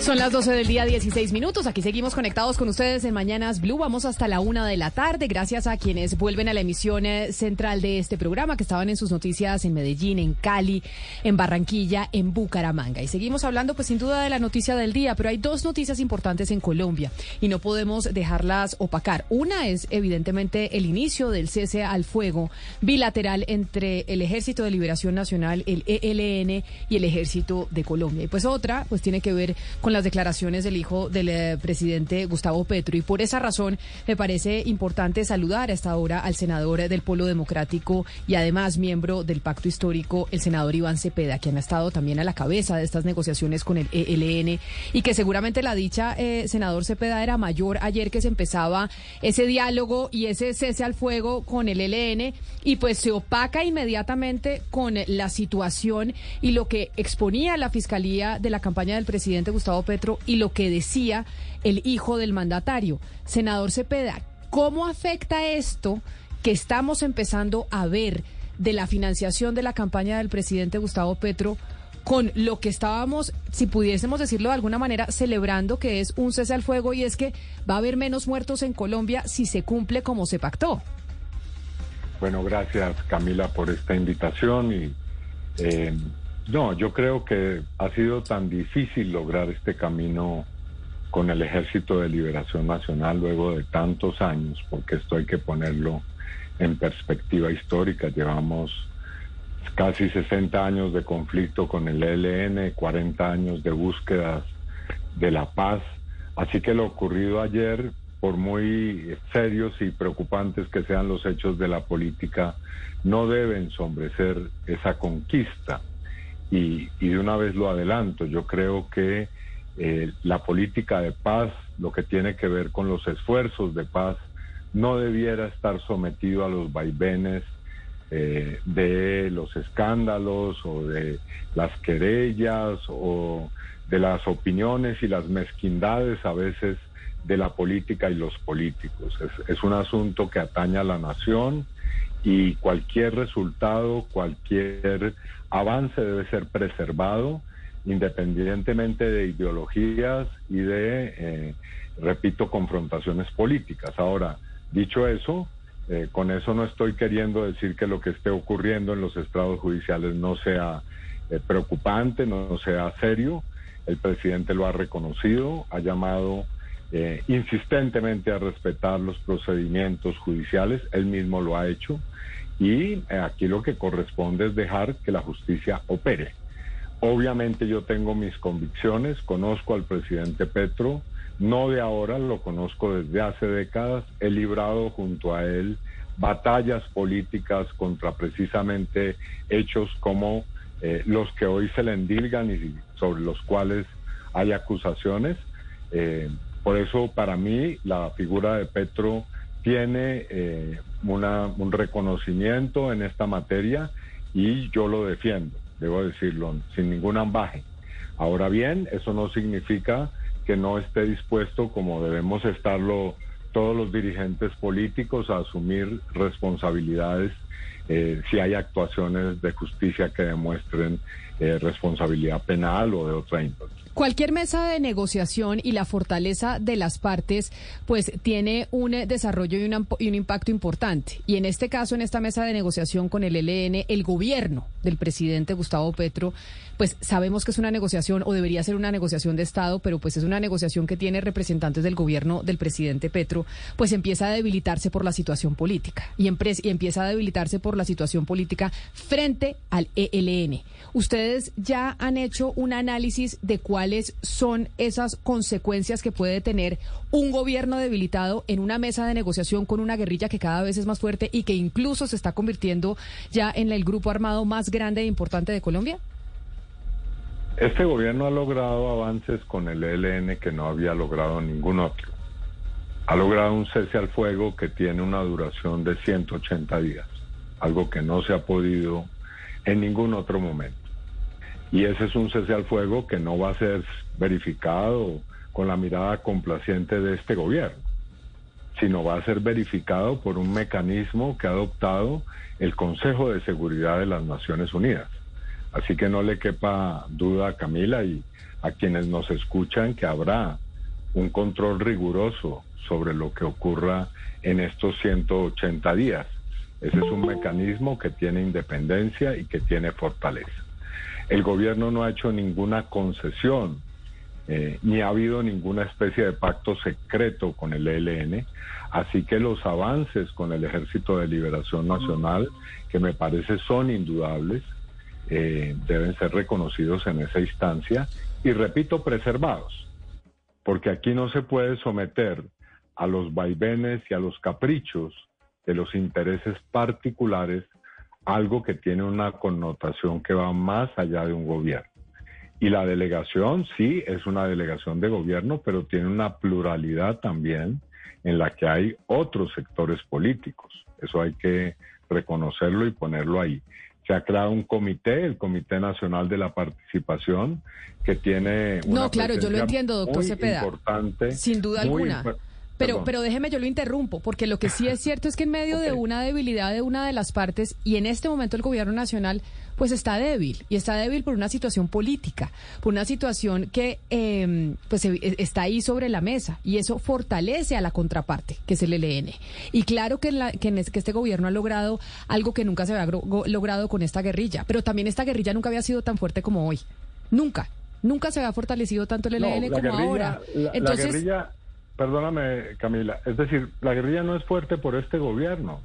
Son las 12 del día, 16 minutos. Aquí seguimos conectados con ustedes en Mañanas Blue. Vamos hasta la una de la tarde. Gracias a quienes vuelven a la emisión eh, central de este programa, que estaban en sus noticias en Medellín, en Cali, en Barranquilla, en Bucaramanga. Y seguimos hablando, pues sin duda, de la noticia del día, pero hay dos noticias importantes en Colombia y no podemos dejarlas opacar. Una es, evidentemente, el inicio del cese al fuego bilateral entre el Ejército de Liberación Nacional, el ELN, y el Ejército de Colombia. Y pues otra, pues tiene que ver con las declaraciones del hijo del eh, presidente Gustavo Petro. Y por esa razón me parece importante saludar a esta hora al senador del Polo Democrático y además miembro del Pacto Histórico, el senador Iván Cepeda, quien ha estado también a la cabeza de estas negociaciones con el ELN y que seguramente la dicha, eh, senador Cepeda, era mayor ayer que se empezaba ese diálogo y ese cese al fuego con el ELN y pues se opaca inmediatamente con la situación y lo que exponía la Fiscalía de la campaña del presidente Gustavo Petro y lo que decía el hijo del mandatario. Senador Cepeda, ¿cómo afecta esto que estamos empezando a ver de la financiación de la campaña del presidente Gustavo Petro con lo que estábamos, si pudiésemos decirlo de alguna manera, celebrando que es un cese al fuego y es que va a haber menos muertos en Colombia si se cumple como se pactó? Bueno, gracias Camila por esta invitación y eh, no, yo creo que ha sido tan difícil lograr este camino con el Ejército de Liberación Nacional luego de tantos años, porque esto hay que ponerlo en perspectiva histórica. Llevamos casi 60 años de conflicto con el ELN, 40 años de búsquedas de la paz. Así que lo ocurrido ayer, por muy serios y preocupantes que sean los hechos de la política, no deben ensombrecer esa conquista. Y, de una vez lo adelanto, yo creo que eh, la política de paz, lo que tiene que ver con los esfuerzos de paz, no debiera estar sometido a los vaivenes eh, de los escándalos o de las querellas o de las opiniones y las mezquindades a veces de la política y los políticos. Es, es un asunto que atañe a la nación y cualquier resultado, cualquier avance debe ser preservado independientemente de ideologías y de, eh, repito, confrontaciones políticas. Ahora, dicho eso, eh, con eso no estoy queriendo decir que lo que esté ocurriendo en los estrados judiciales no sea eh, preocupante, no sea serio. El presidente lo ha reconocido, ha llamado insistentemente a respetar los procedimientos judiciales, él mismo lo ha hecho y aquí lo que corresponde es dejar que la justicia opere. Obviamente yo tengo mis convicciones, conozco al presidente Petro, no de ahora, lo conozco desde hace décadas, he librado junto a él batallas políticas contra precisamente hechos como eh, los que hoy se le endilgan y sobre los cuales hay acusaciones. Eh, por eso para mí la figura de Petro tiene eh, una, un reconocimiento en esta materia y yo lo defiendo, debo decirlo, sin ningún ambaje. Ahora bien, eso no significa que no esté dispuesto, como debemos estarlo todos los dirigentes políticos, a asumir responsabilidades eh, si hay actuaciones de justicia que demuestren eh, responsabilidad penal o de otra índole. Cualquier mesa de negociación y la fortaleza de las partes, pues tiene un desarrollo y, y, un impacto importante. Y en este caso, en esta mesa de negociación con el ELN, el gobierno del presidente Gustavo Petro, pues sabemos que es una negociación o debería ser una negociación de Estado, pero pues es una negociación que tiene representantes del gobierno del presidente Petro, pues empieza a debilitarse por la situación política y, y empieza a debilitarse por la situación política frente al ELN. Ustedes ya han hecho un análisis de cuáles son esas consecuencias que puede tener un gobierno debilitado en una mesa de negociación con una guerrilla que cada vez es más fuerte y que incluso se está convirtiendo ya en el grupo armado más grande e importante de Colombia? Este gobierno ha logrado avances con el ELN que no había logrado ningún otro. Ha logrado un cese al fuego que tiene una duración de 180 días, algo que no se ha podido en ningún otro momento. Y ese es un cese al fuego que no va a ser verificado con la mirada complaciente de este gobierno, sino va a ser verificado por un mecanismo que ha adoptado el Consejo de Seguridad de las Naciones Unidas. Así que no le quepa duda a Camila y a quienes nos escuchan que habrá un control riguroso sobre lo que ocurra en estos 180 días. Ese es un mecanismo que tiene independencia y que tiene fortaleza. El gobierno no ha hecho ninguna concesión, eh, ni ha habido ninguna especie de pacto secreto con el ELN, así que los avances con el Ejército de Liberación Nacional, que me parece son indudables, eh, deben ser reconocidos en esa instancia y, repito, preservados, porque aquí no se puede someter a los vaivenes y a los caprichos de los intereses particulares algo que tiene una connotación que va más allá de un gobierno. Y la delegación sí es una delegación de gobierno, pero tiene una pluralidad también en la que hay otros sectores políticos. Eso hay que reconocerlo y ponerlo ahí se ha creado un comité, el Comité Nacional de la Participación, que tiene una No, claro, yo lo entiendo, doctor Cepeda. Importante, sin duda alguna. Pero, pero déjeme, yo lo interrumpo, porque lo que sí es cierto es que en medio de una debilidad de una de las partes, y en este momento el gobierno nacional, pues está débil, y está débil por una situación política, por una situación que em, pues e, está ahí sobre la mesa, y eso fortalece a la contraparte, que es el ELN. Y claro que, la, que, que este gobierno ha logrado algo que nunca se había logrado con esta guerrilla, pero también esta guerrilla nunca había sido tan fuerte como hoy. Nunca. Nunca se había fortalecido tanto el ELN como ahora. Entonces, Perdóname, Camila. Es decir, la guerrilla no es fuerte por este gobierno.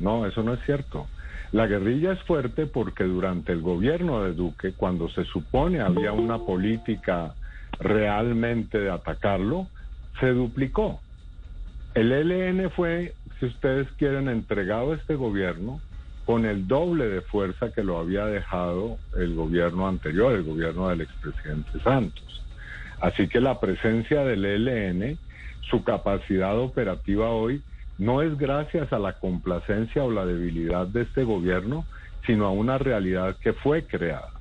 No, eso no es cierto. La guerrilla es fuerte porque durante el gobierno de Duque, cuando se supone había una política realmente de atacarlo, se duplicó. El ELN fue, si ustedes quieren, entregado a este gobierno con el doble de fuerza que lo había dejado el gobierno anterior, el gobierno del expresidente Santos. Así que la presencia del ELN su capacidad operativa hoy no es gracias a la complacencia o la debilidad de este gobierno, sino a una realidad que fue creada.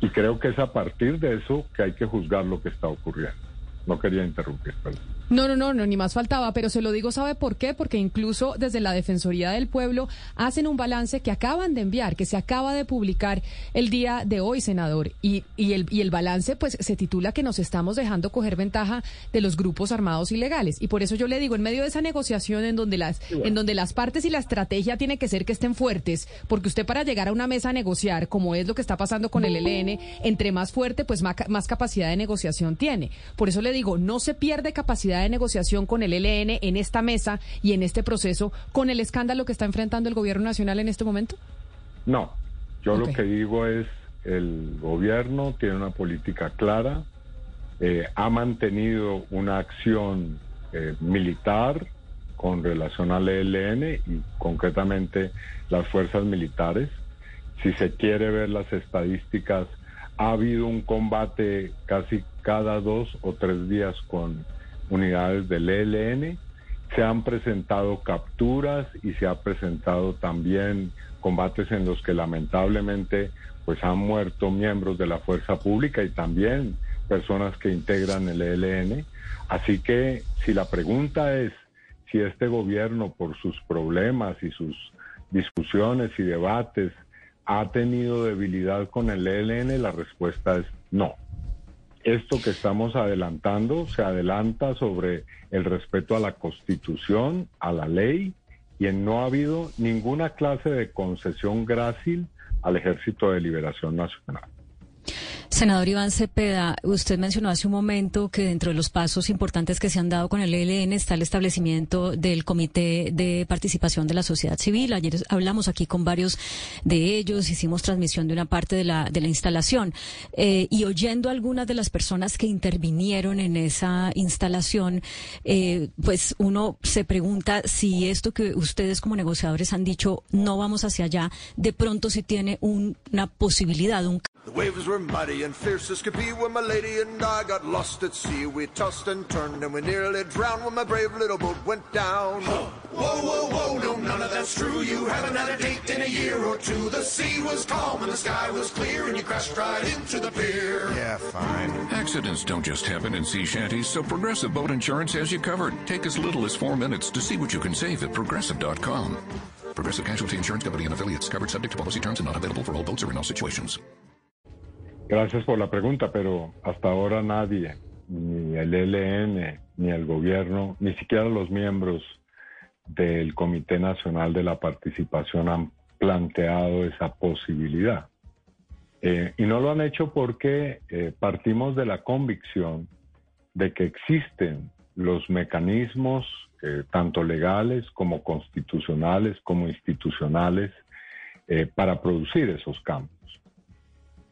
Y creo que es a partir de eso que hay que juzgar lo que está ocurriendo. No quería interrumpir, perdón. No, no, no, no, ni más faltaba, pero se lo digo, ¿sabe por qué? Porque incluso desde la Defensoría del Pueblo hacen un balance que acaban de enviar, que se acaba de publicar el día de hoy, senador, y, y, el, y el balance pues se titula que nos estamos dejando coger ventaja de los grupos armados ilegales. Y por eso yo le digo, en medio de esa negociación en donde las, en donde las partes y la estrategia tiene que ser que estén fuertes, porque usted para llegar a una mesa a negociar, como es lo que está pasando con el ELN, entre más fuerte, pues más, más capacidad de negociación tiene. Por eso le digo, no se pierde capacidad de negociación con el ELN en esta mesa y en este proceso con el escándalo que está enfrentando el gobierno nacional en este momento? No, yo lo que digo es el gobierno tiene una política clara, eh, ha mantenido una acción eh, militar con relación al ELN y concretamente las fuerzas militares. Si se quiere ver las estadísticas, ha habido un combate casi cada dos o tres días con unidades del ELN. Se han presentado capturas y se ha presentado también combates en los que lamentablemente pues han muerto miembros de la fuerza pública y también personas que integran el ELN. Así que si la pregunta es si este gobierno por sus problemas y sus discusiones y debates ha tenido debilidad con el ELN, la respuesta es no esto que estamos adelantando se adelanta sobre el respeto a la Constitución, a la ley, y en no ha habido ninguna clase de concesión grácil al Ejército de Liberación Nacional. Senador Iván Cepeda, usted mencionó hace un momento que dentro de los pasos importantes que se han dado con el ELN está el establecimiento del Comité de Participación de la Sociedad Civil. Ayer hablamos aquí con varios de ellos, hicimos transmisión de una parte de la, de la instalación eh, y oyendo a algunas de las personas que intervinieron en esa instalación, eh, pues uno se pregunta si esto que ustedes como negociadores han dicho no vamos hacia allá, de pronto si tiene una posibilidad, un waves were mighty and fierce as could be when my lady and I got lost at sea. We tossed and turned and we nearly drowned when my brave little boat went down. Whoa, whoa, whoa, no, none of that's true. You haven't had a date in a year or two. The sea was calm and the sky was clear and you crashed right into the pier. Yeah, fine. Accidents don't just happen in sea shanties, so Progressive Boat Insurance has you covered. Take as little as four minutes to see what you can save at progressive.com. Progressive Casualty Insurance Company and affiliates covered subject to policy terms and not available for all boats or in all situations. Gracias por la pregunta, pero hasta ahora nadie, ni el ELN, ni el gobierno, ni siquiera los miembros del Comité Nacional de la Participación han planteado esa posibilidad. Eh, y no lo han hecho porque eh, partimos de la convicción de que existen los mecanismos, eh, tanto legales como constitucionales, como institucionales, para producir esos cambios.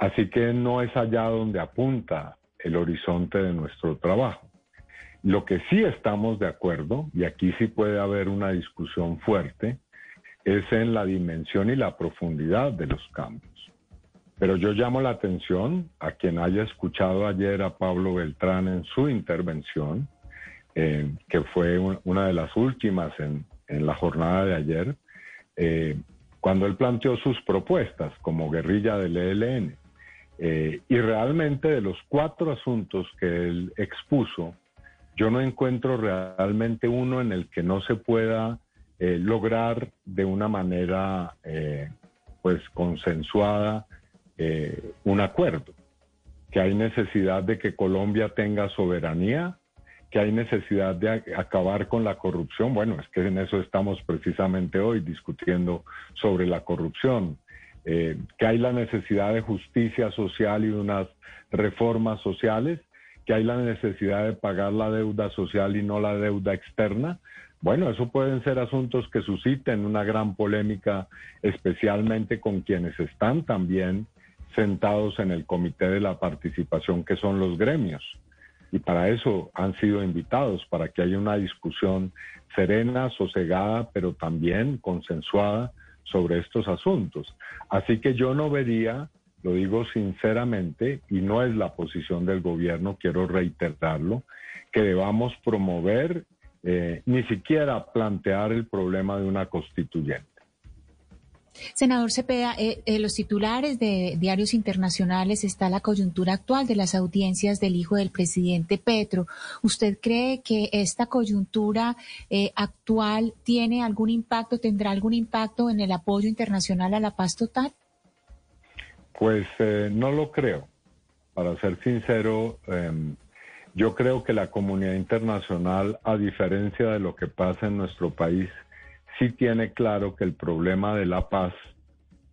Así que no es allá donde apunta el horizonte de nuestro trabajo. Lo que sí estamos de acuerdo, y aquí sí puede haber una discusión fuerte, es en la dimensión y la profundidad de los cambios. Pero yo llamo la atención a quien haya escuchado ayer a Pablo Beltrán en su intervención, eh, que fue un- una de las últimas en, en la jornada de ayer, eh, cuando él planteó sus propuestas como guerrilla del ELN. Eh, y realmente de los cuatro asuntos que él expuso, yo no encuentro realmente uno en el que no se pueda eh, lograr de una manera eh, pues consensuada un acuerdo, que hay necesidad de que Colombia tenga soberanía, que hay necesidad de acabar con la corrupción. Bueno, es que en eso estamos precisamente hoy discutiendo sobre la corrupción, eh, que hay la necesidad de justicia social y de unas reformas sociales, que hay la necesidad de pagar la deuda social y no la deuda externa. Bueno, eso pueden ser asuntos que susciten una gran polémica, especialmente con quienes están también sentados en el comité de la participación, que son los gremios. Y para eso han sido invitados, para que haya una discusión serena, sosegada, pero también consensuada sobre estos asuntos. Así que yo no vería, lo digo sinceramente, y no es la posición del gobierno, quiero reiterarlo, que debamos promover eh, ni siquiera plantear el problema de una constituyente. Senador Cepeda, eh, en los titulares de diarios internacionales está la coyuntura actual de las audiencias del hijo del presidente Petro. ¿Usted cree que esta coyuntura eh, actual tiene algún impacto, tendrá algún impacto en el apoyo internacional a la paz total? Pues eh, no lo creo. Para ser sincero, em, yo creo que la comunidad internacional, a diferencia de lo que pasa en nuestro país, sí tiene claro que el problema de la paz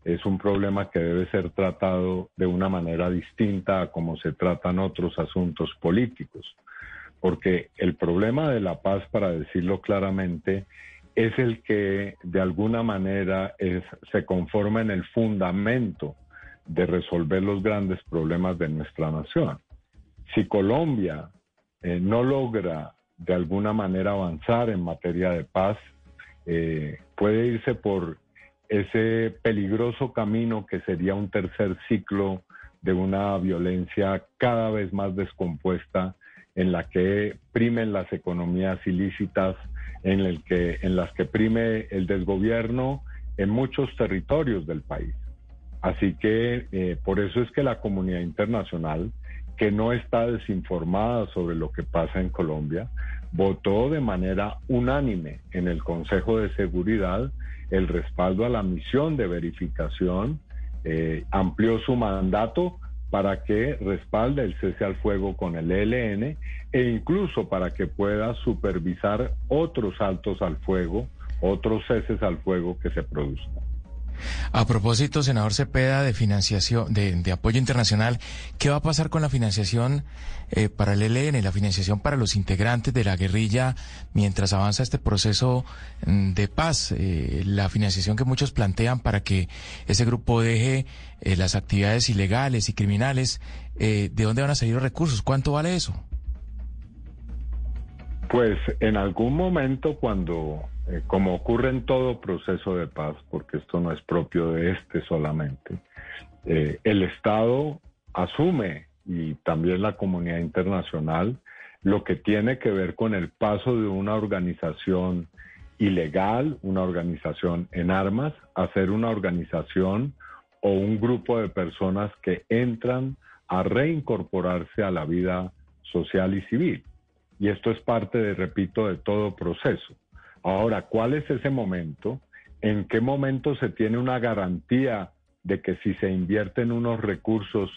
es un problema que debe ser tratado de una manera distinta a como se tratan otros asuntos políticos. Porque el problema de la paz, para decirlo claramente, es el que de alguna manera es- se conforma en el fundamento de resolver los grandes problemas de nuestra nación. Si Colombia eh, no logra de alguna manera avanzar en materia de paz, eh, puede irse por ese peligroso camino que sería un tercer ciclo de una violencia cada vez más descompuesta en la que primen las economías ilícitas, en, las que prime el desgobierno en muchos territorios del país. Así que eh, por eso es que la comunidad internacional, que no está desinformada sobre lo que pasa en Colombia, votó de manera unánime en el Consejo de Seguridad el respaldo a la misión de verificación, eh, amplió su mandato para que respalde el cese al fuego con el ELN e incluso para que pueda supervisar otros saltos al fuego, otros ceses al fuego que se produzcan. A propósito, senador Cepeda, de financiación, de, apoyo internacional, ¿qué va a pasar con la financiación eh, para el ELN, la financiación para los integrantes de la guerrilla mientras avanza este proceso mm, de paz? Eh, la financiación que muchos plantean para que ese grupo deje eh, las actividades ilegales y criminales, ¿de dónde van a salir los recursos? ¿Cuánto vale eso? Pues en algún momento cuando, eh, como ocurre en todo proceso de paz, porque esto no es propio de este solamente, eh, el Estado asume y también la comunidad internacional lo que tiene que ver con el paso de una organización ilegal, una organización en armas, a ser una organización o un grupo de personas que entran a reincorporarse a la vida social y civil. Y esto es parte, de, repito, de todo proceso. Ahora, ¿cuál es ese momento? ¿En qué momento se tiene una garantía de que si se invierten unos recursos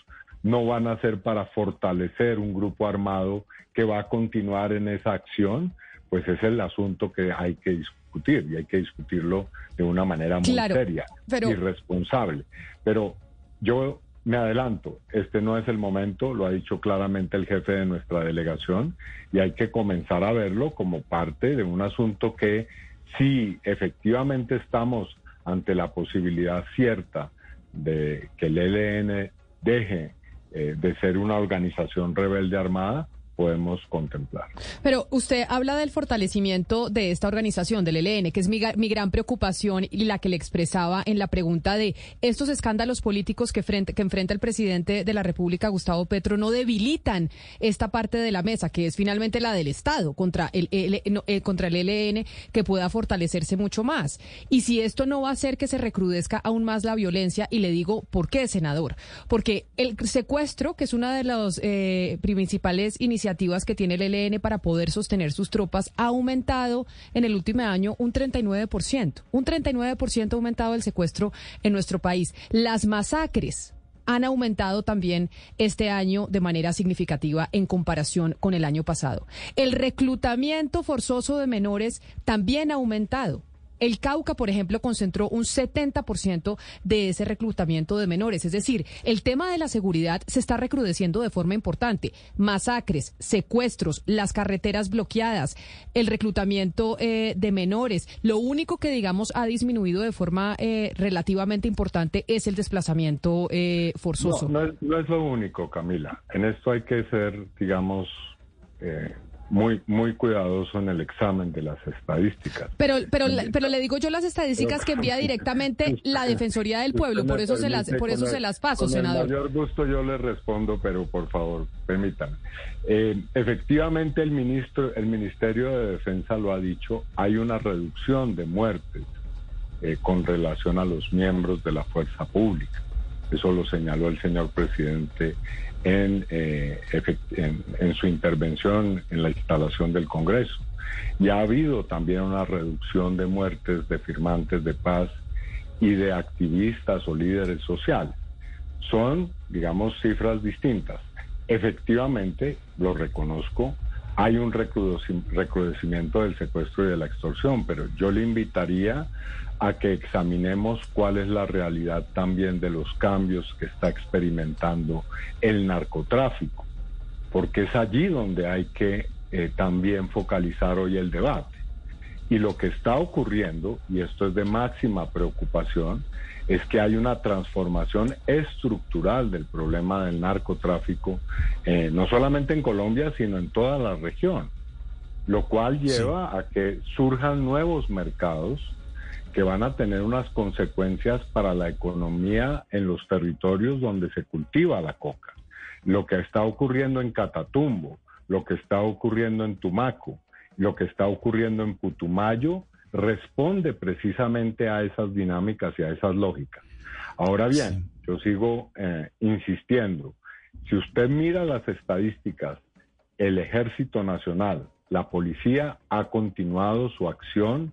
no van a ser para fortalecer un grupo armado que va a continuar en esa acción? Pues es el asunto que hay que discutir y hay que discutirlo de una manera muy seria y responsable. Pero yo me adelanto, este no es el momento, lo ha dicho claramente el jefe de nuestra delegación, y hay que comenzar a verlo como parte de un asunto que si efectivamente estamos ante la posibilidad cierta de que el ELN deje eh, de ser una organización rebelde armada, podemos contemplar. Pero usted habla del fortalecimiento de esta organización, del ELN, que es mi, mi, gran preocupación y la que le expresaba en la pregunta de estos escándalos políticos que, enfrenta el presidente de la República, Gustavo Petro, no debilitan esta parte de la mesa, que es finalmente la del Estado, contra el, eh, contra el ELN, que pueda fortalecerse mucho más. Y si esto no va a hacer que se recrudezca aún más la violencia, y le digo, ¿por qué, senador? Porque el secuestro, que es una de las eh, principales iniciativas, que tiene el ELN para poder sostener sus tropas ha aumentado en el último año un 39%. Un 39% ha aumentado el secuestro en nuestro país. Las masacres han aumentado también este año de manera significativa en comparación con el año pasado. El reclutamiento forzoso de menores también ha aumentado. El Cauca, por ejemplo, concentró un 70% de ese reclutamiento de menores. Es decir, el tema de la seguridad se está recrudeciendo de forma importante. Masacres, secuestros, las carreteras bloqueadas, el reclutamiento eh, de menores. Lo único que, digamos, ha disminuido de forma eh, relativamente importante es el desplazamiento eh, forzoso. No, no, es, lo único, Camila. En esto hay que ser, digamos, muy muy cuidadoso en el examen de las estadísticas. Pero pero pero le digo yo las estadísticas que envía directamente la Defensoría del Pueblo, por eso se las por eso se las paso, senador. Con mayor gusto yo le respondo, pero por favor, permítanme. Eh, efectivamente el ministro el Ministerio de Defensa lo ha dicho, hay una reducción de muertes eh, con relación a los miembros de la fuerza pública. Eso lo señaló el señor presidente eh, en, su intervención en la instalación del Congreso. Y ha habido también una reducción de muertes de firmantes de paz y de activistas o líderes sociales. Son, digamos, cifras distintas. Efectivamente, lo reconozco, hay un recrudecimiento del secuestro y de la extorsión, pero yo le invitaría a que examinemos cuál es la realidad también de los cambios que está experimentando el narcotráfico, porque es allí donde hay que eh, también focalizar hoy el debate. Y lo que está ocurriendo, y esto es de máxima preocupación, es que hay una transformación estructural del problema del narcotráfico, eh, no solamente en Colombia, sino en toda la región, lo cual lleva a que surjan nuevos mercados que van a tener unas consecuencias para la economía en los territorios donde se cultiva la coca. Lo que está ocurriendo en Catatumbo, lo que está ocurriendo en Tumaco, lo que está ocurriendo en Putumayo, responde precisamente a esas dinámicas y a esas lógicas. Ahora bien, yo sigo eh, insistiendo, si usted mira las estadísticas, el Ejército Nacional, la policía ha continuado su acción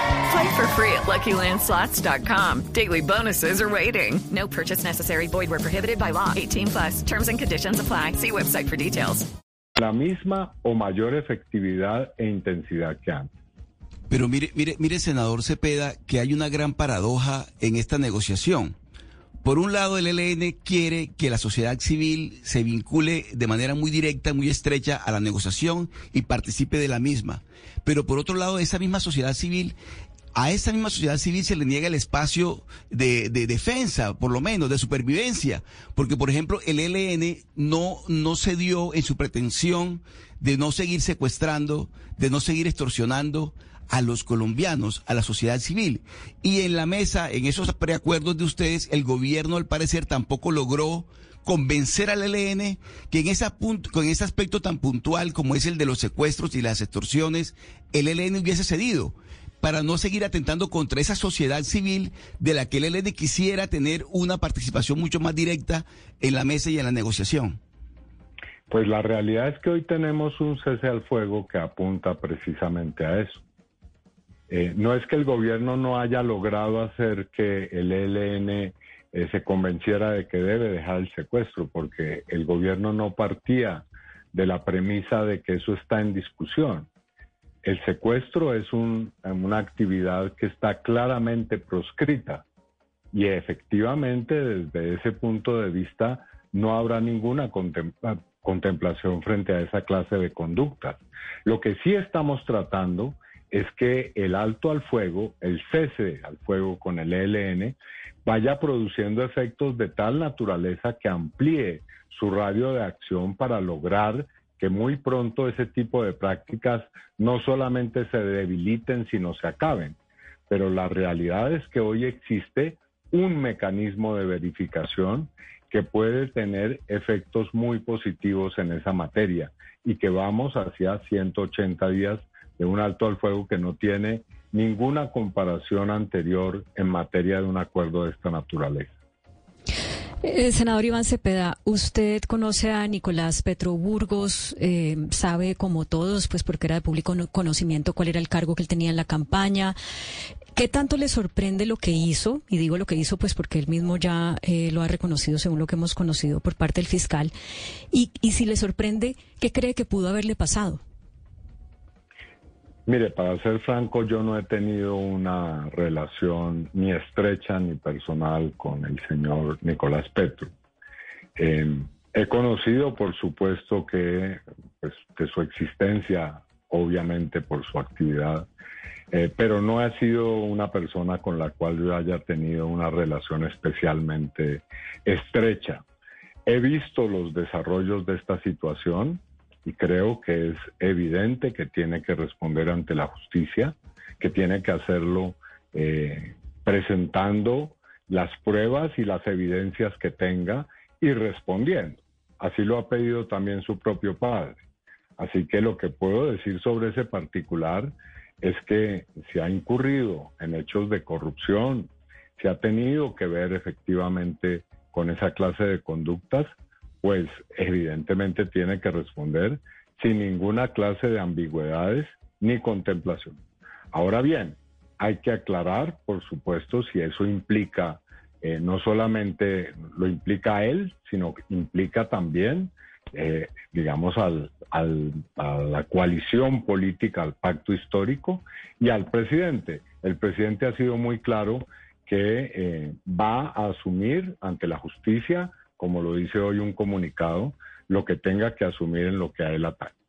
Play for free at LuckyLandSlots.com. Daily bonuses are waiting. No purchase necessary. Void where prohibited by law. 18 plus. Terms and conditions apply. See website for details. La misma o mayor efectividad e intensidad que antes. Pero mire, mire, mire, senador Cepeda, que hay una gran paradoja en esta negociación. Por un lado, el ELN quiere que la sociedad civil se vincule de manera muy directa, muy estrecha a la negociación y participe de la misma. Pero por otro lado, esa misma sociedad civil a esa misma sociedad civil se le niega el espacio de, de, defensa, por lo menos, de supervivencia, porque por ejemplo el ELN no, dio en su pretensión de no seguir secuestrando, de no seguir extorsionando a los colombianos, a la sociedad civil. Y en la mesa, en esos preacuerdos de ustedes, el gobierno al parecer tampoco logró convencer al ELN que en, esa ese aspecto tan puntual como es el de los secuestros y las extorsiones, el ELN hubiese cedido para no seguir atentando contra esa sociedad civil de la que el ELN quisiera tener una participación mucho más directa en la mesa y en la negociación? Pues la realidad es que hoy tenemos un cese al fuego que apunta precisamente a eso. Eh, no es que el gobierno no haya logrado hacer que el ELN eh, se convenciera de que debe dejar el secuestro, porque el gobierno no partía de la premisa de que eso está en discusión. El secuestro es una actividad que está claramente proscrita y efectivamente desde ese punto de vista no habrá ninguna contemplación frente a esa clase de conductas. Lo que sí estamos tratando es que el alto al fuego, el cese al fuego con el ELN, vaya produciendo efectos de tal naturaleza que amplíe su radio de acción para lograr que muy pronto ese tipo de prácticas no solamente se debiliten, sino se acaben. Pero la realidad es que hoy existe un mecanismo de verificación que puede tener efectos muy positivos en esa materia y que vamos hacia 180 días de un alto al fuego que no tiene ninguna comparación anterior en materia de un acuerdo de esta naturaleza. Eh, senador Iván Cepeda, usted conoce a Nicolás Petro Burgos, eh, sabe como todos, pues porque era de público conocimiento cuál era el cargo que él tenía en la campaña. ¿Qué tanto le sorprende lo que hizo? Y digo lo que hizo, pues porque él mismo ya eh, lo ha reconocido según lo que hemos conocido por parte del fiscal. Y, y si le sorprende, ¿qué cree que pudo haberle pasado? Mire, para ser franco, yo no he tenido una relación ni estrecha ni personal con el señor Nicolás Petro. Em, he conocido, por supuesto, que pues, de su existencia, obviamente por su actividad, eh, pero no he sido una persona con la cual yo haya tenido una relación especialmente estrecha. He visto los desarrollos de esta situación y creo que es evidente que tiene que responder ante la justicia, que tiene que hacerlo eh, presentando las pruebas y las evidencias que tenga y respondiendo. Así lo ha pedido también su propio padre. Así que lo que puedo decir sobre ese particular es que se ha incurrido en hechos de corrupción, se ha tenido que ver efectivamente con esa clase de conductas, pues evidentemente tiene que responder sin ninguna clase de ambigüedades ni contemplación. Ahora bien, hay que aclarar, por supuesto, si eso implica, eh, no solamente lo implica a él, sino que implica también, eh, digamos, al, a la coalición política, al pacto histórico y al presidente. El presidente ha sido muy claro que eh, va a asumir ante la justicia como lo dice hoy un comunicado, lo que tenga que asumir en lo que a él atañe.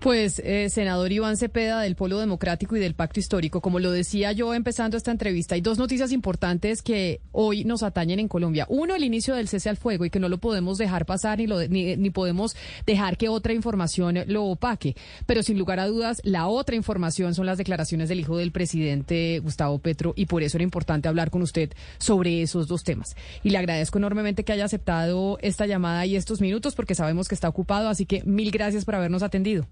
Pues, eh, senador Iván Cepeda del Polo Democrático y del Pacto Histórico, como lo decía yo empezando esta entrevista, hay dos noticias importantes que hoy nos atañen en Colombia. Uno, el inicio del cese al fuego y que no lo podemos dejar pasar ni, lo, ni, ni podemos dejar que otra información lo opaque. Pero sin lugar a dudas, la otra información son las declaraciones del hijo del presidente Gustavo Petro y por eso era importante hablar con usted sobre esos dos temas. Y le agradezco enormemente que haya aceptado esta llamada y estos minutos porque sabemos que está ocupado, así que mil gracias por habernos atendido.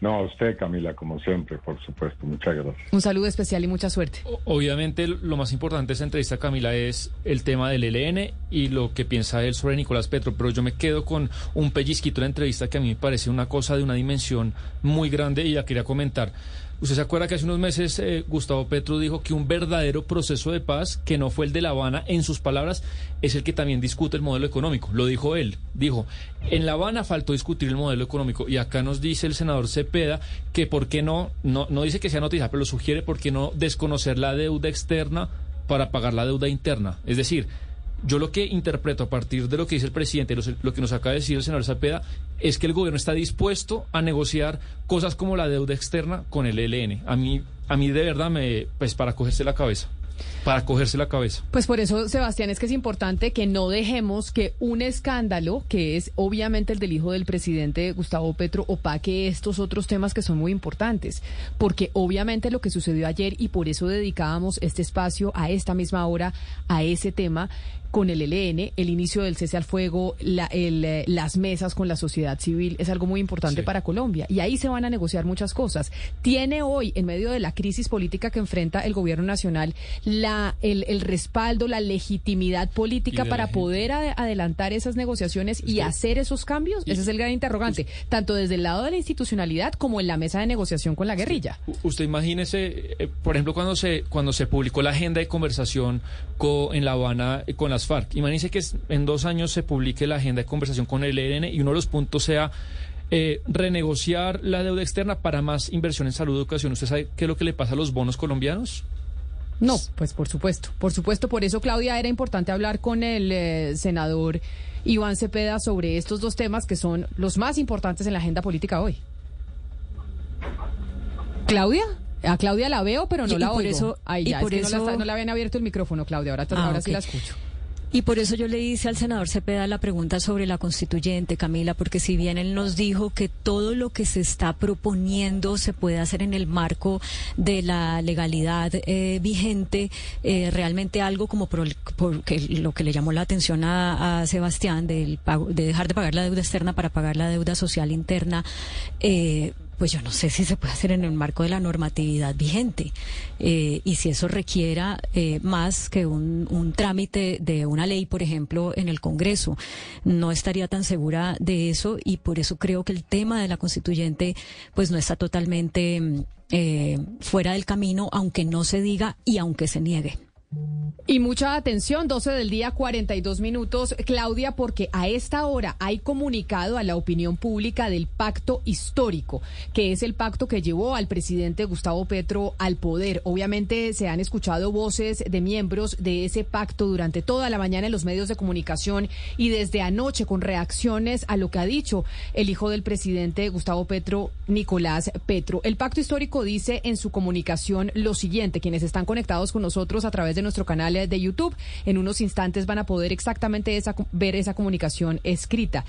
No, a usted, Camila, como siempre, por supuesto. Muchas gracias. Un saludo especial y mucha suerte. Obviamente, lo más importante de esta entrevista, Camila, es el tema del ELN y lo que piensa él sobre Nicolás Petro. Pero yo me quedo con un pellizquito de la entrevista que a mí me parece una cosa de una dimensión muy grande y la quería comentar. ¿Usted se acuerda que hace unos meses eh, Gustavo Petro dijo que un verdadero proceso de paz, que no fue el de La Habana, en sus palabras, es el que también discute el modelo económico? Lo dijo él. Dijo, en La Habana faltó discutir el modelo económico. Y acá nos dice el senador Cepeda que por qué no, no, no dice que sea noticia, pero lo sugiere por qué no desconocer la deuda externa para pagar la deuda interna. Es decir, yo lo que interpreto a partir de lo que dice el presidente, lo, lo que nos acaba de decir el senador Zapeda, es que el gobierno está dispuesto a negociar cosas como la deuda externa con el ELN. A mí, a mí de verdad me, pues para cogerse la cabeza para cogerse la cabeza. Pues por eso, Sebastián, es que es importante que no dejemos que un escándalo, que es obviamente el del hijo del presidente Gustavo Petro, opaque estos otros temas que son muy importantes. Porque obviamente lo que sucedió ayer, y por eso dedicábamos este espacio a esta misma hora, a ese tema, con el ELN, el inicio del cese al fuego, la, el, eh, las mesas con la sociedad civil, es algo muy importante para Colombia. Y ahí se van a negociar muchas cosas. Tiene hoy, en medio de la crisis política que enfrenta el gobierno nacional, la, el, el respaldo, la legitimidad política para poder ad adelantar esas negociaciones y hacer esos cambios. Ese es el gran interrogante, tanto desde el lado de la institucionalidad como en la mesa de negociación con la guerrilla. Usted imagínese, eh, por ejemplo, cuando se, cuando se publicó la agenda de conversación co, en La Habana eh, con las FARC. Imagínense que en dos años se publique la agenda de conversación con el ELN y uno de los puntos sea eh, renegociar la deuda externa para más inversión en salud y educación. ¿Usted sabe qué es lo que le pasa a los bonos colombianos? No, pues por supuesto, por supuesto, por eso Claudia era importante hablar con el eh, senador Iván Cepeda sobre estos dos temas que son los más importantes en la agenda política hoy. Claudia, a Claudia la veo, pero no Y- la y por oigo. eso- Ay, y ya, por es que no, la, eso- no le habían abierto el micrófono, Claudia, ahora, Ah, ahora sí la escucho. Y por eso yo le hice al senador Cepeda la pregunta sobre la constituyente, Camila, porque si bien él nos dijo que todo lo que se está proponiendo se puede hacer en el marco de la legalidad eh, vigente, eh, realmente algo como por, por que lo que le llamó la atención a, a Sebastián del pago- de dejar de pagar la deuda externa para pagar la deuda social interna, eh, pues yo no sé si se puede hacer en el marco de la normatividad vigente eh, y si eso requiera eh, más que un, un trámite de una ley, por ejemplo, en el Congreso. No estaría tan segura de eso y por eso creo que el tema de la constituyente pues no está totalmente eh, fuera del camino, aunque no se diga y aunque se niegue. Y mucha atención, 12 del día, 42 minutos. Claudia, porque a esta hora hay comunicado a la opinión pública del pacto histórico, que es el pacto que llevó al presidente Gustavo Petro al poder. Obviamente se han escuchado voces de miembros de ese pacto durante toda la mañana en los medios de comunicación y desde anoche con reacciones a lo que ha dicho el hijo del presidente Gustavo Petro, Nicolás Petro. El pacto histórico dice en su comunicación lo siguiente, quienes están conectados con nosotros a través de nuestro canal de YouTube, en unos instantes van a poder exactamente esa, ver esa comunicación escrita.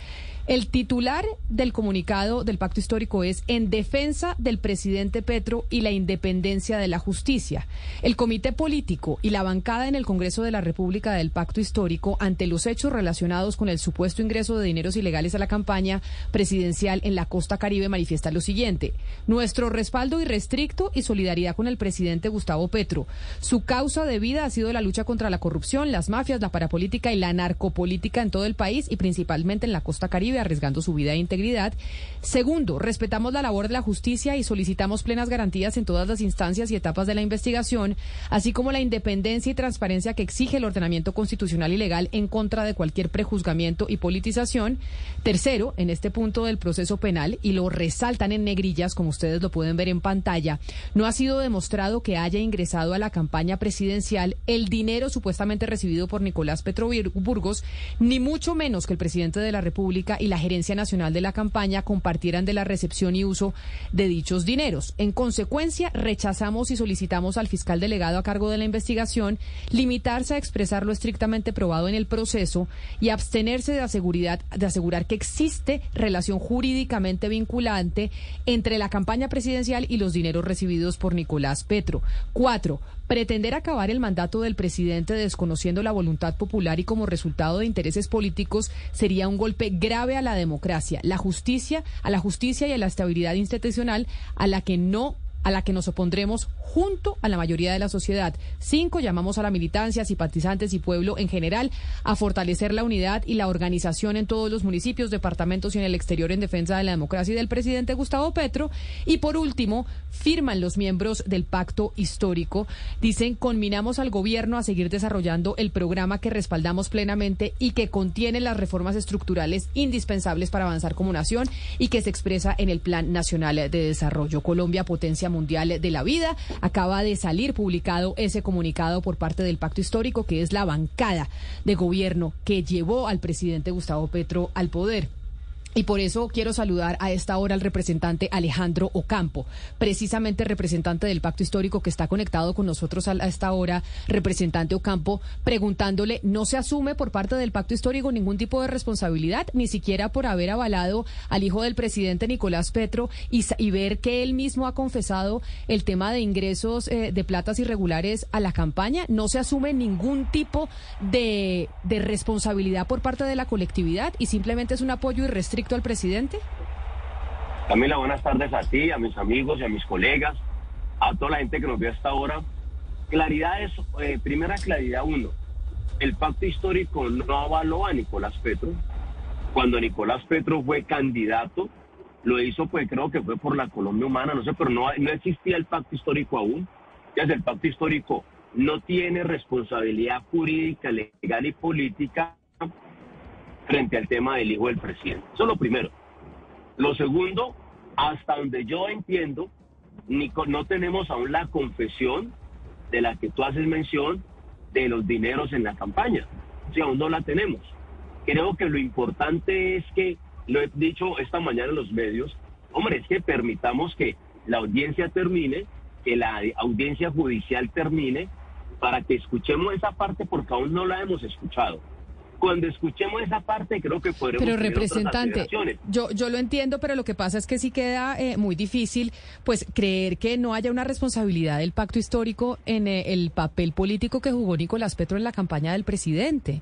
El titular del comunicado del pacto histórico es en defensa del presidente Petro y la independencia de la justicia. El comité político y la bancada en el Congreso de la República del pacto histórico ante los hechos relacionados con el supuesto ingreso de dineros ilegales a la campaña presidencial en la costa caribe manifiesta lo siguiente. Nuestro respaldo irrestricto y solidaridad con el presidente Gustavo Petro. Su causa de vida ha sido la lucha contra la corrupción, las mafias, la parapolítica y la narcopolítica en todo el país y principalmente en la costa caribe arriesgando su vida e integridad. Segundo, respetamos la labor de la justicia y solicitamos plenas garantías en todas las instancias y etapas de la investigación, así como la independencia y transparencia que exige el ordenamiento constitucional y legal en contra de cualquier prejuzgamiento y politización. Tercero, en este punto del proceso penal, y lo resaltan en negrillas, como ustedes lo pueden ver en pantalla, no ha sido demostrado que haya ingresado a la campaña presidencial el dinero supuestamente recibido por Nicolás Petro Burgos, ni mucho menos que el presidente de la República y la gerencia nacional de la campaña compartieran de la recepción y uso de dichos dineros. En consecuencia, rechazamos y solicitamos al fiscal delegado a cargo de la investigación limitarse a expresar lo estrictamente probado en el proceso y abstenerse de, de asegurar que existe relación jurídicamente vinculante entre la campaña presidencial y los dineros recibidos por Nicolás Petro. Cuatro, Pretender acabar el mandato del presidente desconociendo la voluntad popular y como resultado de intereses políticos sería un golpe grave a la democracia, la justicia, a la justicia y a la estabilidad institucional a la que no a la que nos opondremos junto a la mayoría de la sociedad. Cinco, llamamos a la militancia, simpatizantes y pueblo en general a fortalecer la unidad y la organización en todos los municipios, departamentos y en el exterior en defensa de la democracia y del presidente Gustavo Petro. Y por último, firman los miembros del pacto histórico. Dicen, conminamos al gobierno a seguir desarrollando el programa que respaldamos plenamente y que contiene las reformas estructurales indispensables para avanzar como nación y que se expresa en el Plan Nacional de Desarrollo. Colombia, potencia Mundial de la Vida. Acaba de salir publicado ese comunicado por parte del Pacto Histórico, que es la bancada de gobierno que llevó al presidente Gustavo Petro al poder. Y por eso quiero saludar a esta hora al representante Alejandro Ocampo, precisamente representante del Pacto Histórico que está conectado con nosotros a esta hora, representante Ocampo, preguntándole, ¿no se asume por parte del Pacto Histórico ningún tipo de responsabilidad, ni siquiera por haber avalado al hijo del presidente Nicolás Petro y, ver que él mismo ha confesado el tema de ingresos eh, de platas irregulares a la campaña? ¿No se asume ningún tipo de, de responsabilidad por parte de la colectividad y simplemente es un apoyo irrestricto al presidente? Camila, buenas tardes a ti, a mis amigos y a mis colegas, a toda la gente que nos ve hasta ahora. Claridad es, eh, primera claridad uno, el pacto histórico no avaló a Nicolás Petro. Cuando Nicolás Petro fue candidato, lo hizo pues creo que fue por la Colombia Humana, no sé, pero no, no existía el pacto histórico aún. Ya el pacto histórico no tiene responsabilidad jurídica, legal y política frente al tema del hijo del presidente. Eso es lo primero. Lo segundo, hasta donde yo entiendo, no tenemos aún la confesión de la que tú haces mención de los dineros en la campaña. Si aún no la tenemos. Creo que lo importante es que, lo he dicho esta mañana en los medios, hombre, es que permitamos que la audiencia termine, que la audiencia judicial termine, para que escuchemos esa parte porque aún no la hemos escuchado cuando escuchemos esa parte creo que podremos pero representante yo yo lo entiendo pero lo que pasa es que sí queda eh, muy difícil pues creer que no haya una responsabilidad del pacto histórico en eh, el papel político que jugó Nicolás Petro en la campaña del presidente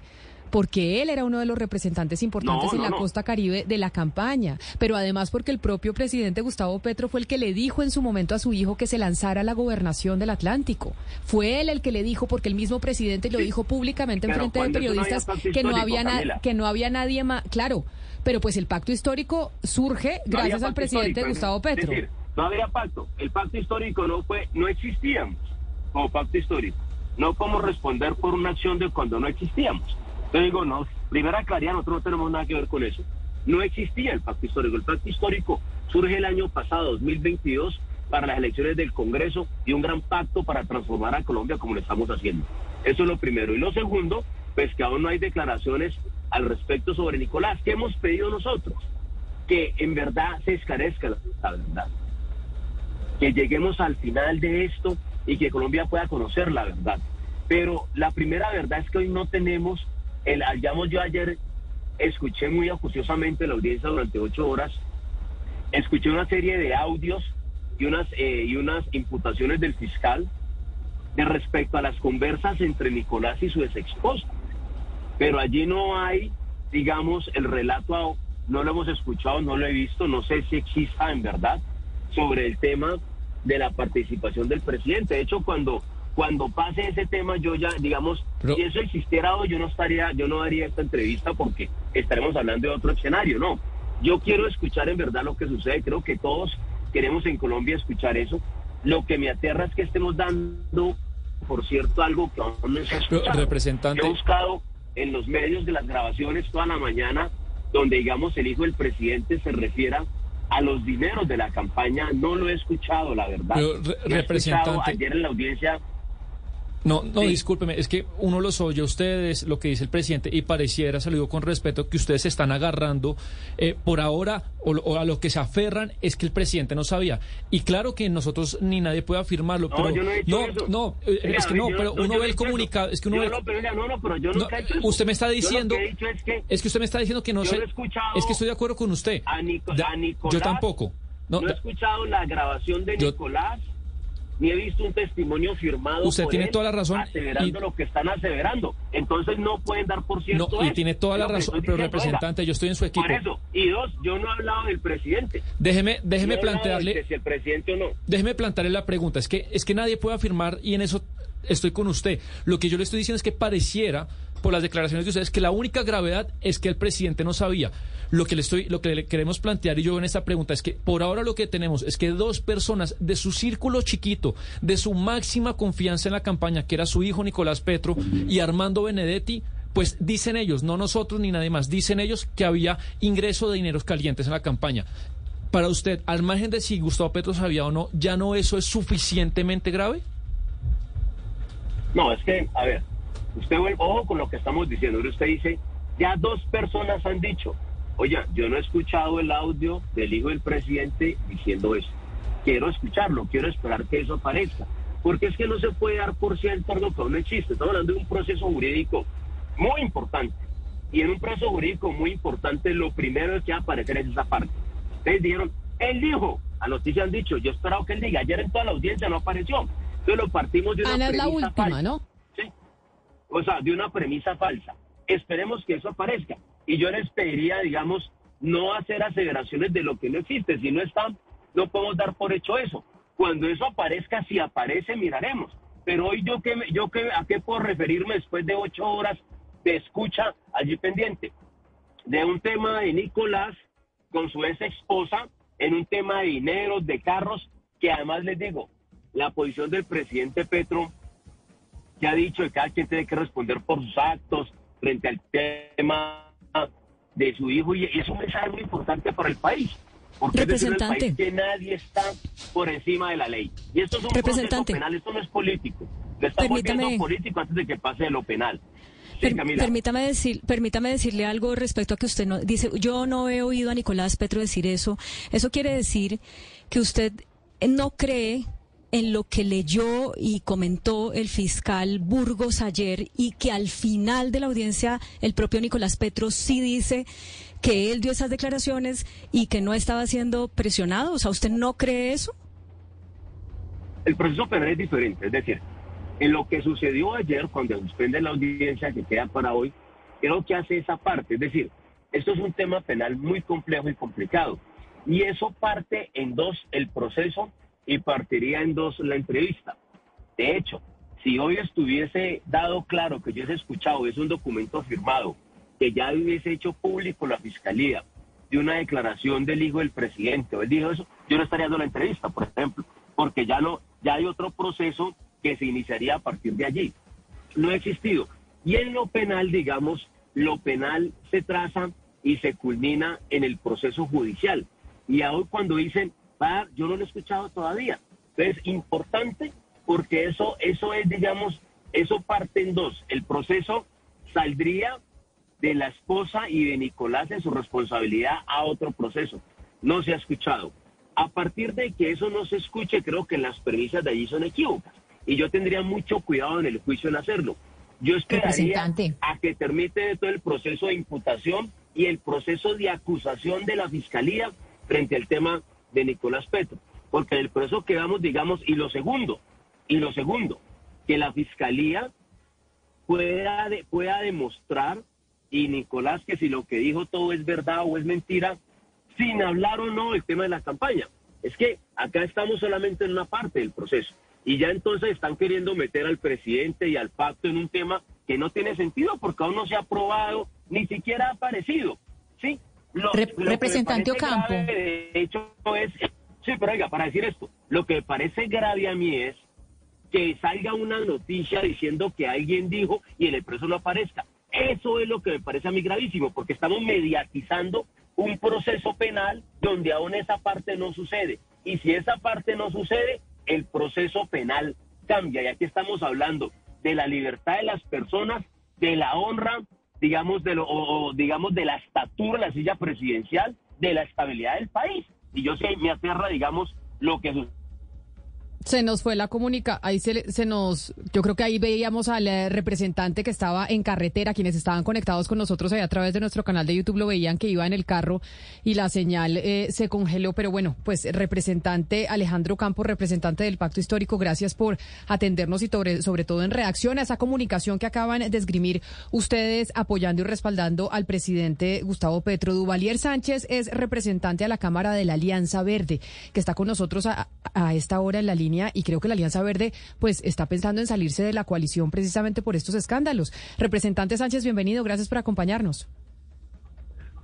porque él era uno de los representantes importantes en la costa caribe de la campaña, pero además porque el propio presidente Gustavo Petro fue el que le dijo en su momento a su hijo que se lanzara a la gobernación del Atlántico. Fue él el que le dijo, porque el mismo presidente lo dijo públicamente en frente de periodistas, que no había que no había nadie más, claro, pero pues el pacto histórico surge gracias al presidente Gustavo Petro. no había pacto, el pacto histórico no fue, no existíamos como pacto histórico, no como responder por una acción de cuando no existíamos. Digo, no, primera claridad, nosotros no tenemos nada que ver con eso. No existía el pacto histórico. El pacto histórico surge el año pasado, 2022, para las elecciones del Congreso y un gran pacto para transformar a Colombia como lo estamos haciendo. Eso es lo primero. Y lo segundo, pues que aún no hay declaraciones al respecto sobre Nicolás. ¿Qué hemos pedido nosotros? Que en verdad se esclarezca la verdad. Que lleguemos al final de esto y que Colombia pueda conocer la verdad. Pero la primera verdad es que hoy no tenemos el, digamos, yo ayer escuché muy acuciosamente la audiencia durante ocho horas, escuché una serie de audios y unas, eh, y unas imputaciones del fiscal de respecto a las conversas entre Nicolás y su ex esposa. Pero allí no hay, digamos, el relato, no lo hemos escuchado, no lo he visto, no sé si exista en verdad sobre el tema de la participación del presidente. De hecho, cuando cuando pase ese tema, yo ya, digamos, si eso existiera hoy, yo no estaría, yo no daría esta entrevista porque estaremos hablando de otro escenario, no. Yo quiero escuchar en verdad lo que sucede, creo que todos queremos en Colombia escuchar eso. Lo que me aterra es que estemos dando, por cierto, algo que aún no se ha escuchado. Representante. he buscado en los medios de las grabaciones toda la mañana donde, digamos, el hijo del presidente se refiera a los dineros de la campaña. No lo he escuchado, la verdad. representante. ayer en la audiencia no, no, discúlpeme, es que uno los oye a ustedes, lo que dice el presidente, y pareciera, se lo digo con respeto, que ustedes se están agarrando eh, por ahora, o, a lo que se aferran es que el presidente no sabía. Y claro que nosotros ni nadie puede afirmarlo, no, pero yo no, he no, eso. no, eh, es que no, pero uno ve el comunicado, es que uno ve... Usted me está diciendo, es, que, es que usted me está diciendo que no sé, es que estoy de acuerdo con usted. A, Nicolás, yo tampoco. No, he escuchado la grabación de Nicolás ni he visto un testimonio firmado. Usted tiene toda la razón. Aseverando lo que están aseverando. Entonces no pueden dar por cierto. No, y tiene toda la razón, pero representante, yo estoy en su equipo. Por eso. Y dos, yo no he hablado del presidente. Déjeme, déjeme plantearle. si el presidente o no. Déjeme plantearle la pregunta. Es que, es que nadie puede afirmar, y en eso estoy con usted. Lo que yo le estoy diciendo es que pareciera, por las declaraciones de ustedes, que la única gravedad es que el presidente no sabía. Lo que le estoy, lo que le queremos plantear y yo en esta pregunta es que por ahora lo que tenemos es que dos personas de su círculo chiquito, de su máxima confianza en la campaña, que era su hijo Nicolás Petro y Armando Benedetti, pues dicen ellos, no nosotros ni nadie más, dicen ellos que había ingreso de dineros calientes en la campaña Para usted, al margen de si Gustavo Petro sabía o no, ¿ya no eso es suficientemente grave? No, es que, a ver, usted vuelve, ojo con lo que estamos diciendo. Usted dice, ya dos personas han dicho, oye, yo no he escuchado el audio del hijo del presidente diciendo eso. Quiero escucharlo, quiero esperar que eso aparezca. Porque es que no se puede dar por cierto algo que no existe. Estamos hablando de un proceso jurídico muy importante. Y en un proceso jurídico muy importante, lo primero que va a aparecer es esa parte. Ustedes dijeron, él dijo, a noticias han dicho, yo esperaba que él diga, ayer en toda la audiencia no apareció. Entonces lo partimos de una Ana es la última, falsa. ¿no? O sea, de una premisa falsa. Esperemos que eso aparezca. Y yo les pediría, digamos, no hacer aseveraciones de lo que no existe. Si no está, no podemos dar por hecho eso. Cuando eso aparezca, si aparece, miraremos. Pero hoy yo, que, yo que, a qué puedo referirme después de ocho horas de escucha allí pendiente. De un tema de Nicolás con su ex esposa, en un tema de dinero, de carros, que además les digo, la posición del presidente Petro que ha dicho que cada quien tiene que responder por sus actos frente al tema de su hijo y es un mensaje muy importante para el país. Porque es decir, el Representante. país que nadie está por encima de la ley. Y esto es un Representante. penal, esto no es político. Lo está volviendo Permítame. político antes de que pase de lo penal. Per- permítame, decir, permítame decirle algo respecto a que usted no dice, yo no he oído a Nicolás Petro decir eso. Eso quiere decir que usted no cree en lo que leyó y comentó el fiscal Burgos ayer y que al final de la audiencia el propio Nicolás Petro sí dice que él dio esas declaraciones y que no estaba siendo presionado. O sea, ¿usted no cree eso? El proceso penal es diferente, es decir, en lo que sucedió ayer cuando suspende la audiencia que queda para hoy, creo que hace esa parte, es decir, esto es un tema penal muy complejo y complicado. Y eso parte en dos el proceso y partiría en dos la entrevista. De hecho, si hoy estuviese dado claro que yo hubiese escuchado, es un documento firmado, que ya hubiese hecho público la fiscalía de una declaración del hijo del presidente, o él dijo eso, yo no estaría dando la entrevista, por ejemplo, porque ya no, ya hay otro proceso que se iniciaría a partir de allí. No ha existido. Y en lo penal, digamos, lo penal se traza y se culmina en el proceso judicial. Y hoy cuando dicen, va, yo no lo he escuchado todavía. Entonces, importante porque eso, eso es, digamos, eso parte en dos. El proceso saldría de la esposa y de Nicolás en su responsabilidad a otro proceso. No se ha escuchado. A partir de que eso no se escuche, creo que las premisas de allí son equívocas. Y yo tendría mucho cuidado en el juicio en hacerlo. Yo esperaría a que termine todo el proceso de imputación y el proceso de acusación de la fiscalía frente al tema de Nicolás Petro. Porque en el proceso quedamos, digamos, y lo segundo, y lo segundo, que la fiscalía pueda, pueda demostrar, y Nicolás, que si lo que dijo todo es verdad o es mentira, sin hablar o no el tema de la campaña. Es que acá estamos solamente en una parte del proceso. Y ya entonces están queriendo meter al presidente y al pacto en un tema que no tiene sentido porque aún no se ha aprobado, ni siquiera ha aparecido. ¿Sí? Lo- representante Ocampo. grave, de hecho, es. Sí, pero oiga, para decir esto, lo que me parece grave a mí es que salga una noticia diciendo que alguien dijo y en el preso no aparezca. Eso es lo que me parece a mí gravísimo, porque estamos mediatizando un proceso penal donde aún esa parte no sucede. Y si esa parte no sucede, el proceso penal cambia. Y aquí estamos hablando de la libertad de las personas, de la honra, digamos, de lo, o- digamos, de la estatura, la silla presidencial, de la estabilidad del país. Y yo sé, me aterra, digamos, lo que sucede. Se nos fue la comunica, ahí se, se nos, yo creo que ahí veíamos al eh, representante que estaba en carretera, quienes estaban conectados con nosotros ahí a través de nuestro canal de YouTube lo veían que iba en el carro y la señal eh, se congeló, pero bueno, pues representante Alejandro Campos, representante del Pacto Histórico, gracias por atendernos y sobre, sobre todo en reacción a esa comunicación que acaban de esgrimir ustedes apoyando y respaldando al presidente Gustavo Petro. Duvalier Sánchez es representante a la Cámara de la Alianza Verde, que está con nosotros a, a esta hora en la línea y creo que la Alianza Verde pues está pensando en salirse de la coalición precisamente por estos escándalos. Representante Sánchez, bienvenido, gracias por acompañarnos.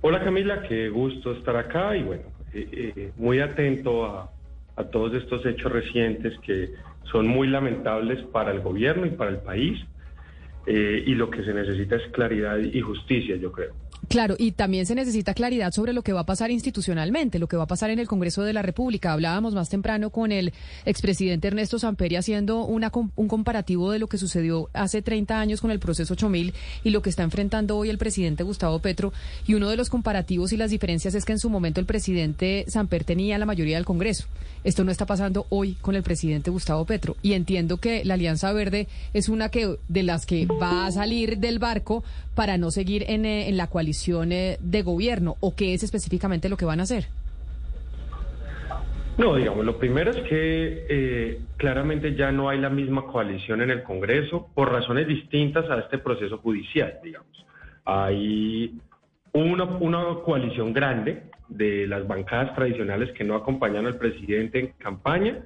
Hola Camila, qué gusto estar acá y bueno, eh, eh, muy atento a, todos estos hechos recientes que son muy lamentables para el gobierno y para el país eh, y lo que se necesita es claridad y justicia, yo creo. Claro, y también se necesita claridad sobre lo que va a pasar institucionalmente, lo que va a pasar en el Congreso de la República. Hablábamos más temprano con el expresidente Ernesto Samper haciendo una, un comparativo de lo que sucedió hace 30 años con el proceso 8000 y lo que está enfrentando hoy el presidente Gustavo Petro. Y uno de los comparativos y las diferencias es que en su momento el presidente Samper tenía la mayoría del Congreso. Esto no está pasando hoy con el presidente Gustavo Petro. Y entiendo que la Alianza Verde es una que de las que va a salir del barco para no seguir en, eh, la coalición de gobierno o qué es específicamente lo que van a hacer? No, digamos, lo primero es que eh, claramente ya no hay la misma coalición en el Congreso por razones distintas a este proceso judicial, digamos. Hay una, una coalición grande de las bancadas tradicionales que no acompañan al presidente en campaña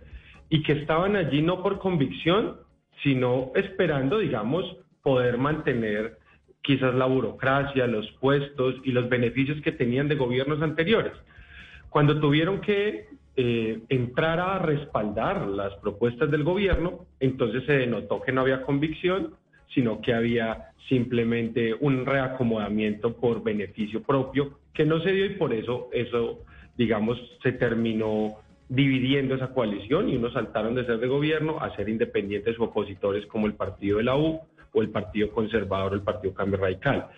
y que estaban allí no por convicción, sino esperando, digamos, poder mantener quizás la burocracia, los puestos y los beneficios que tenían de gobiernos anteriores. Cuando tuvieron que eh, entrar a respaldar las propuestas del gobierno, entonces se denotó que no había convicción, sino que había simplemente un reacomodamiento por beneficio propio que no se dio y por eso eso, digamos, se terminó dividiendo esa coalición y unos saltaron de ser de gobierno a ser independientes o opositores como el partido de la U o el Partido Conservador o el Partido Cambio Radical.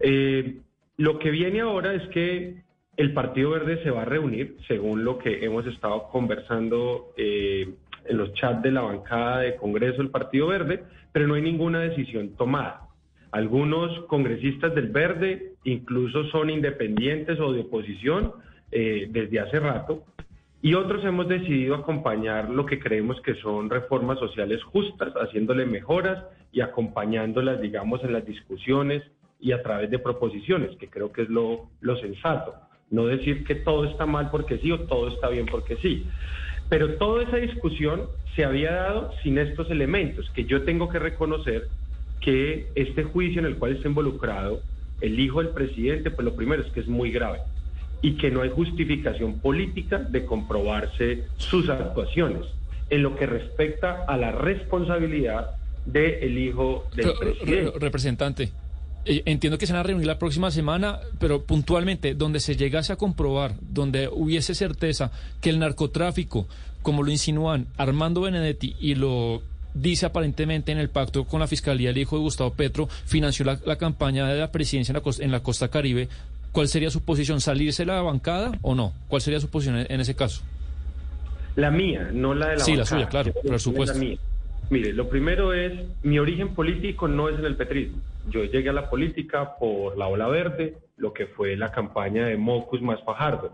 Eh, lo que viene ahora es que el Partido Verde se va a reunir, según lo que hemos estado conversando eh, en los chats de la bancada de Congreso del Partido Verde, pero no hay ninguna decisión tomada. Algunos congresistas del Verde incluso son independientes o de oposición eh, desde hace rato, y otros hemos decidido acompañar lo que creemos que son reformas sociales justas, haciéndole mejoras y acompañándolas, digamos, en las discusiones y a través de proposiciones, que creo que es lo, lo sensato. No decir que todo está mal porque sí o todo está bien porque sí. Pero toda esa discusión se había dado sin estos elementos, que yo tengo que reconocer que este juicio en el cual está involucrado el hijo del presidente, pues lo primero es que es muy grave y que no hay justificación política de comprobarse sus actuaciones en lo que respecta a la responsabilidad del hijo del presidente. representante, eh, entiendo que se van a reunir la próxima semana, pero puntualmente, donde se llegase a comprobar, donde hubiese certeza que el narcotráfico, como lo insinúan Armando Benedetti y lo dice aparentemente en el pacto con la Fiscalía el hijo de Gustavo Petro, financió la, campaña de la presidencia en la, costa, en la costa caribe, ¿cuál sería su posición? ¿Salirse de la bancada o no? ¿Cuál sería su posición en, ese caso? La mía, no la de la sí, bancada. Sí, la suya, claro, por supuesto. Mire, lo primero es, mi origen político no es en el petrismo. Yo llegué a la política por la ola verde, lo que fue la campaña de Mocus más Fajardo.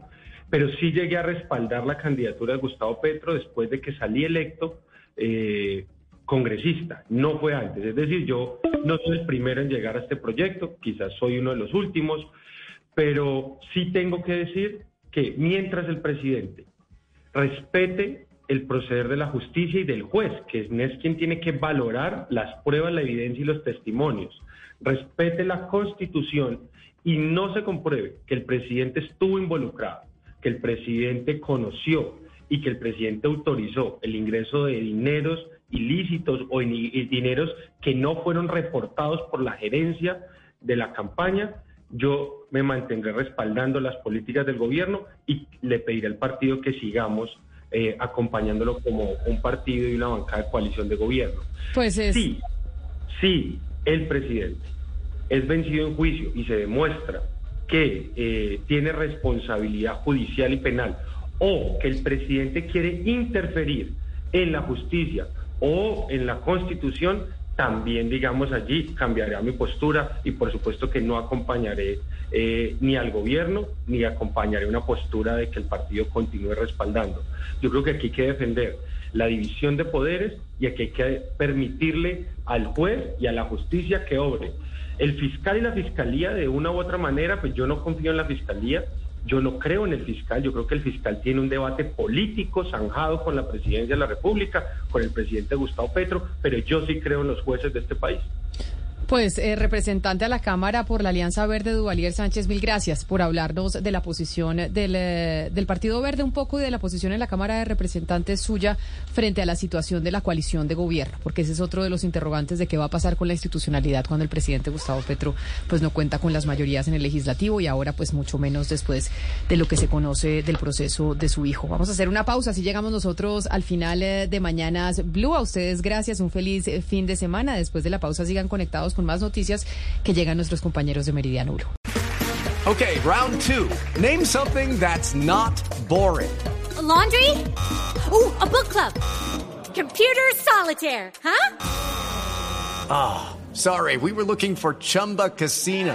Pero sí llegué a respaldar la candidatura de Gustavo Petro después de que salí electo eh, congresista. No fue antes. Es decir, yo no soy el primero en llegar a este proyecto, quizás soy uno de los últimos, pero sí tengo que decir que mientras el presidente respete el proceder de la justicia y del juez, que es quien tiene que valorar las pruebas, la evidencia y los testimonios, respete la constitución y no se compruebe que el presidente estuvo involucrado, que el presidente conoció y que el presidente autorizó el ingreso de dineros ilícitos o dineros que no fueron reportados por la gerencia de la campaña, yo me mantendré respaldando las políticas del gobierno y le pediré al partido que sigamos eh, acompañándolo como un partido y una bancada de coalición de gobierno. Pues es... Sí, sí, el presidente es vencido en juicio y se demuestra que eh, tiene responsabilidad judicial y penal o que el presidente quiere interferir en la justicia o en la constitución, también, digamos, allí cambiaré mi postura y por supuesto que no acompañaré eh, ni al gobierno ni acompañaré una postura de que el partido continúe respaldando. Yo creo que aquí hay que defender la división de poderes y aquí hay que permitirle al juez y a la justicia que obre. El fiscal y la fiscalía, de una u otra manera, pues yo no confío en la fiscalía, yo no creo en el fiscal, yo creo que el fiscal tiene un debate político zanjado con la presidencia de la República, con el presidente Gustavo Petro, pero yo sí creo en los jueces de este país. Pues, eh, representante a la Cámara por la Alianza Verde, Duvalier Sánchez, mil gracias por hablarnos de la posición del, eh, del Partido Verde un poco y de la posición en la Cámara de Representantes suya frente a la situación de la coalición de gobierno, porque ese es otro de los interrogantes de qué va a pasar con la institucionalidad cuando el presidente Gustavo Petro pues no cuenta con las mayorías en el legislativo y ahora pues mucho menos después de lo que se conoce del proceso de su hijo. Vamos a hacer una pausa, así llegamos nosotros al final eh, de Mañanas Blue. A ustedes gracias, un feliz eh, fin de semana. Después de la pausa sigan conectados con más noticias que llegan nuestros compañeros de Meridiano Blue. Okay, round two. Name something that's not boring. A laundry? Ooh, a book club. Computer solitaire, huh? Ah, sorry, we were looking for Chumba Casino.